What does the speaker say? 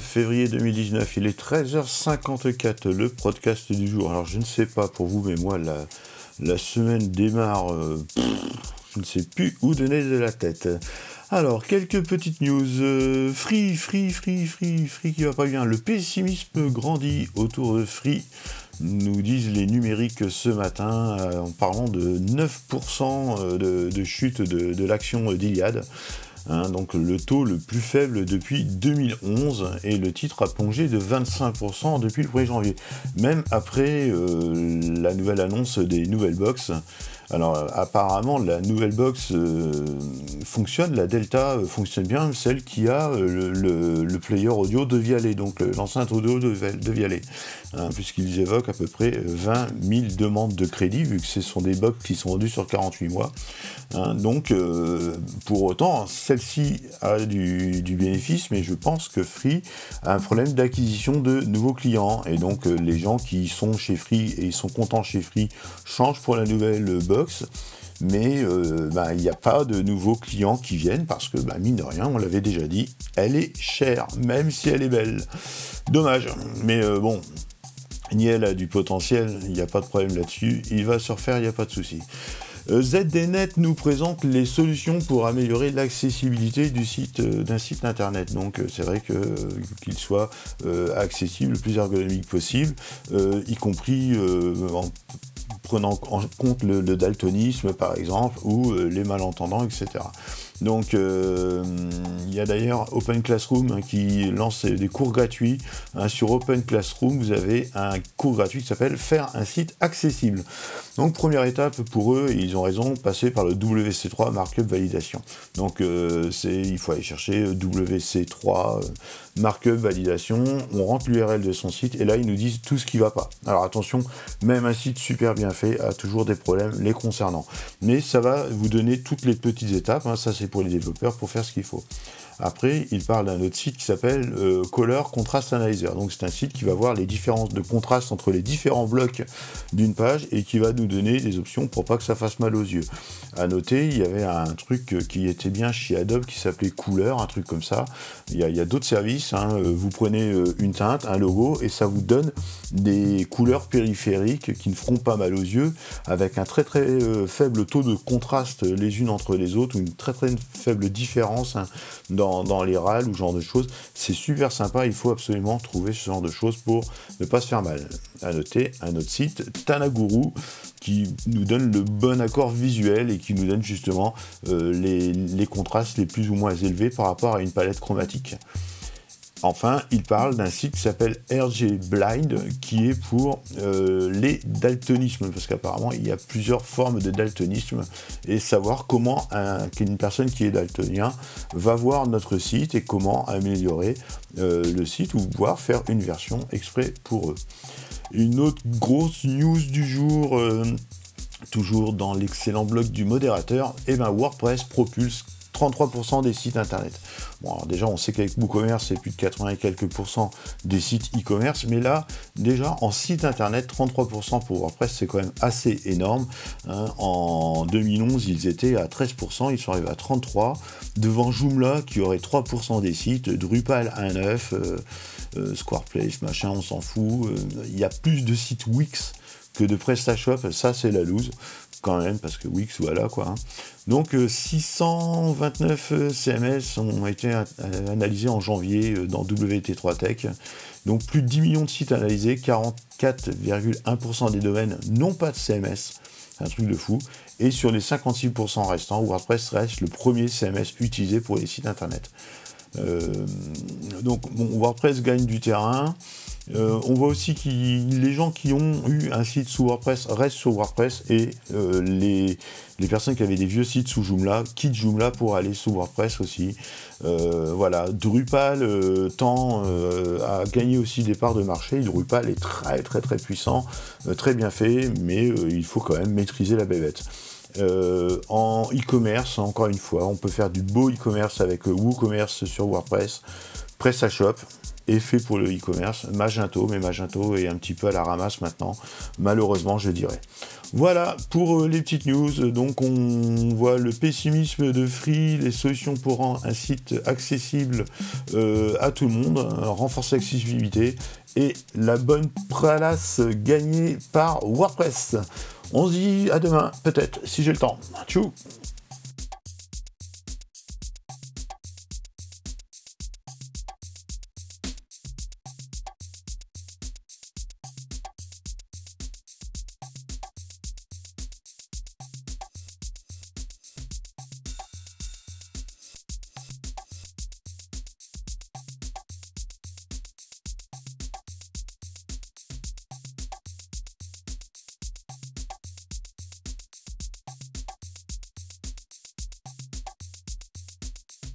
février 2019, il est 13h54, le podcast du jour. Alors je ne sais pas pour vous, mais moi la, semaine démarre, euh, je ne sais plus où donner de la tête. Alors, quelques petites news. Euh, free, free, free, free, free qui va pas bien. Le pessimisme grandit autour de Free, nous disent les numériques ce matin, euh, en parlant de 9% de, chute de, de l'action d'Iliade. Hein, donc le taux le plus faible depuis 2011 et le titre a plongé de 25% depuis le 1er janvier. Même après euh, la nouvelle annonce des nouvelles box, alors apparemment la nouvelle box euh, fonctionne, la Delta euh, fonctionne bien, celle qui a le, player audio de Vialet, donc l'enceinte audio de, de Vialet, hein, puisqu'ils évoquent à peu près 20 000 demandes de crédit, vu que ce sont des box qui sont vendus sur 48 mois. Hein. donc pour autant, celle-ci a du, bénéfice, mais je pense que Free a un problème d'acquisition de nouveaux clients, et donc les gens qui sont chez Free et sont contents chez Free changent pour la nouvelle box mais euh, bah, il n'y a pas de nouveaux clients qui viennent parce que, bah, mine de rien, on l'avait déjà dit, elle est chère, même si elle est belle. Dommage, mais euh, bon, Niel a du potentiel, il n'y a pas de problème là-dessus, il va se refaire, il n'y a pas de souci. Euh, ZDNet nous présente les solutions pour améliorer l'accessibilité site d'un site internet. Donc c'est vrai qu'il soit accessible le plus ergonomique possible, y compris en prenant en compte le, daltonisme par exemple, ou euh, les malentendants, etc. Donc euh, il y a d'ailleurs Open Classroom hein, qui lance des cours gratuits. Hein, sur Open Classroom, vous avez un cours gratuit qui s'appelle Faire un site accessible. Donc première étape pour eux, ils ont raison, passer par le WC3 Markup Validation. Donc euh, il faut aller chercher WC3 Markup Validation, on rentre l'URL de son site et là ils nous disent tout ce qui va pas. Alors attention, même un site super bien fait a toujours des problèmes les concernant. Mais ça va vous donner toutes les petites étapes, hein. ça c'est pour les développeurs pour faire ce qu'il faut. Après, il parle d'un autre site qui s'appelle euh, Color Contrast Analyzer. Donc c'est un site qui va voir les différences de contraste entre les différents blocs d'une page et qui va nous donner des options pour pas que ça fasse mal aux yeux. À noter, il y avait un truc qui était bien chez Adobe qui s'appelait Couleur, un truc comme ça. Il y a, d'autres services. Hein. Euh, vous prenez euh, une teinte, un logo et ça vous donne des couleurs périphériques qui ne feront pas mal aux yeux avec un très très faible taux de contraste les unes entre les autres ou une très très faible différence hein, dans les râles ou ce genre de choses. C'est super sympa, il faut absolument trouver ce genre de choses pour ne pas se faire mal. À noter un autre site, Tanaguru, qui nous donne le bon accord visuel et qui nous donne justement euh, les contrastes les plus ou moins élevés par rapport à une palette chromatique. Enfin, il parle d'un site qui s'appelle RG Blind, qui est pour euh, les daltonismes, parce qu'apparemment il y a plusieurs formes de daltonisme, et savoir comment une personne qui est daltonien va voir notre site et comment améliorer euh, le site ou pouvoir faire une version exprès pour eux. Une autre grosse news du jour, euh, toujours dans l'excellent blog du modérateur, et eh ben WordPress propulse 33% des sites internet. Bon, alors déjà, on sait qu'avec WooCommerce, c'est plus de 80 et quelques pourcents des sites e-commerce, mais là, déjà, en site internet, 33% pour WordPress, c'est quand même assez énorme. Hein. En 2011, ils étaient à 13%, ils sont arrivés à 33%, devant Joomla, qui aurait 3% des sites, Drupal 1.9, euh, euh, machin, on s'en fout. Euh, il y a plus de sites Wix que de PrestaShop, ça c'est la loose quand même, parce que Wix, voilà quoi. Hein. Donc 629 euh, CMS ont été analysés en janvier euh, dans WT3 Tech. Donc plus de 10 millions de sites analysés, 44,1% des domaines n'ont pas de CMS. Un truc de fou. Et sur les 56% restants, WordPress reste le premier CMS utilisé pour les sites internet. Euh, donc WordPress gagne du terrain. Euh, on voit aussi que les gens qui ont eu un site sous WordPress restent sur WordPress et euh, les, personnes qui avaient des vieux sites sous Joomla quittent Joomla pour aller sous WordPress aussi. Euh, voilà, Drupal tend à gagner aussi des parts de marché. Drupal est très très très puissant, très bien fait, mais il faut quand même maîtriser la bébête. en e-commerce, encore une fois, on peut faire du beau e-commerce avec WooCommerce sur WordPress, PrestaShop, fait pour le e-commerce. Magento, mais Magento est un petit peu à la ramasse maintenant, malheureusement, je dirais. Voilà pour euh, les petites news. Donc on voit le pessimisme de Free, les solutions pour rendre un site accessible euh, à tout le monde, renforcer l'accessibilité et la bonne place gagnée par WordPress. On se dit à demain, peut-être, si j'ai le temps. Tchou